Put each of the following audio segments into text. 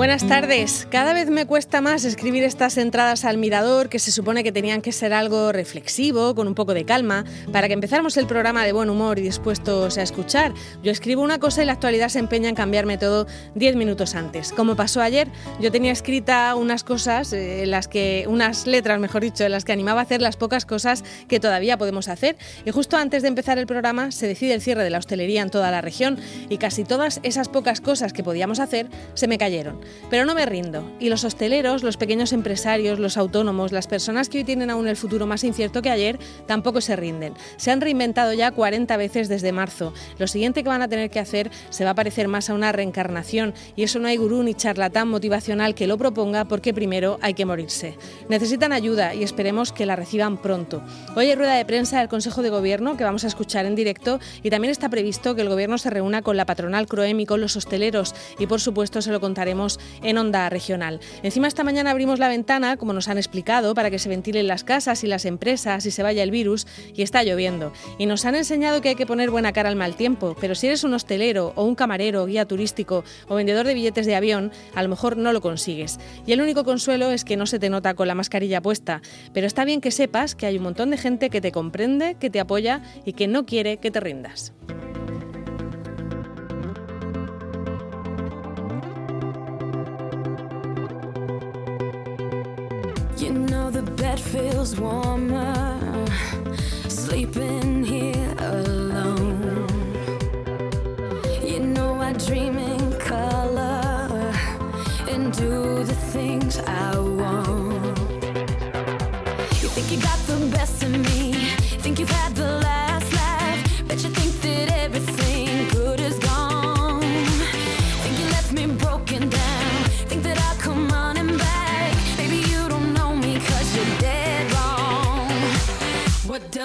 Buenas tardes. Cada vez me cuesta más escribir estas entradas al mirador que se supone que tenían que ser algo reflexivo, con un poco de calma, para que empezáramos el programa de buen humor y dispuestos a escuchar. Yo escribo una cosa y la actualidad se empeña en cambiarme todo 10 minutos antes. Como pasó ayer, yo tenía escrita unas cosas, eh, las que, unas letras, mejor dicho, en las que animaba a hacer las pocas cosas que todavía podemos hacer. Y justo antes de empezar el programa se decide el cierre de la hostelería en toda la región y casi todas esas pocas cosas que podíamos hacer se me cayeron. Pero no me rindo. Y los hosteleros, los pequeños empresarios, los autónomos, las personas que hoy tienen aún el futuro más incierto que ayer, tampoco se rinden. Se han reinventado ya 40 veces desde marzo. Lo siguiente que van a tener que hacer se va a parecer más a una reencarnación. Y eso no hay gurú ni charlatán motivacional que lo proponga porque primero hay que morirse. Necesitan ayuda y esperemos que la reciban pronto. Hoy hay rueda de prensa del Consejo de Gobierno que vamos a escuchar en directo y también está previsto que el Gobierno se reúna con la patronal Croem y con los hosteleros y por supuesto se lo contaremos en onda regional. Encima esta mañana abrimos la ventana, como nos han explicado, para que se ventilen las casas y las empresas y se vaya el virus y está lloviendo. Y nos han enseñado que hay que poner buena cara al mal tiempo, pero si eres un hostelero o un camarero, guía turístico o vendedor de billetes de avión, a lo mejor no lo consigues. Y el único consuelo es que no se te nota con la mascarilla puesta, pero está bien que sepas que hay un montón de gente que te comprende, que te apoya y que no quiere que te rindas. Feels warmer sleeping here alone. You know I dream in color and do the things I want. You think you got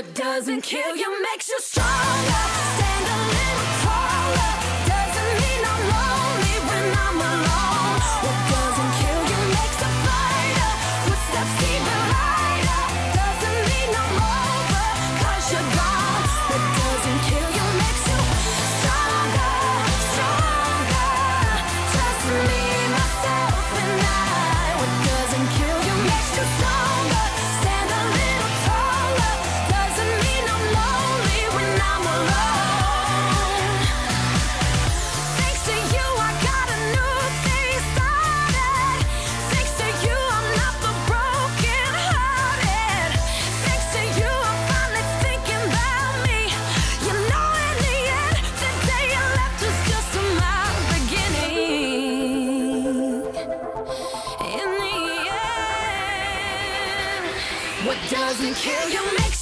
What doesn't kill you makes you stronger. Stand a little doesn't kill you. Makes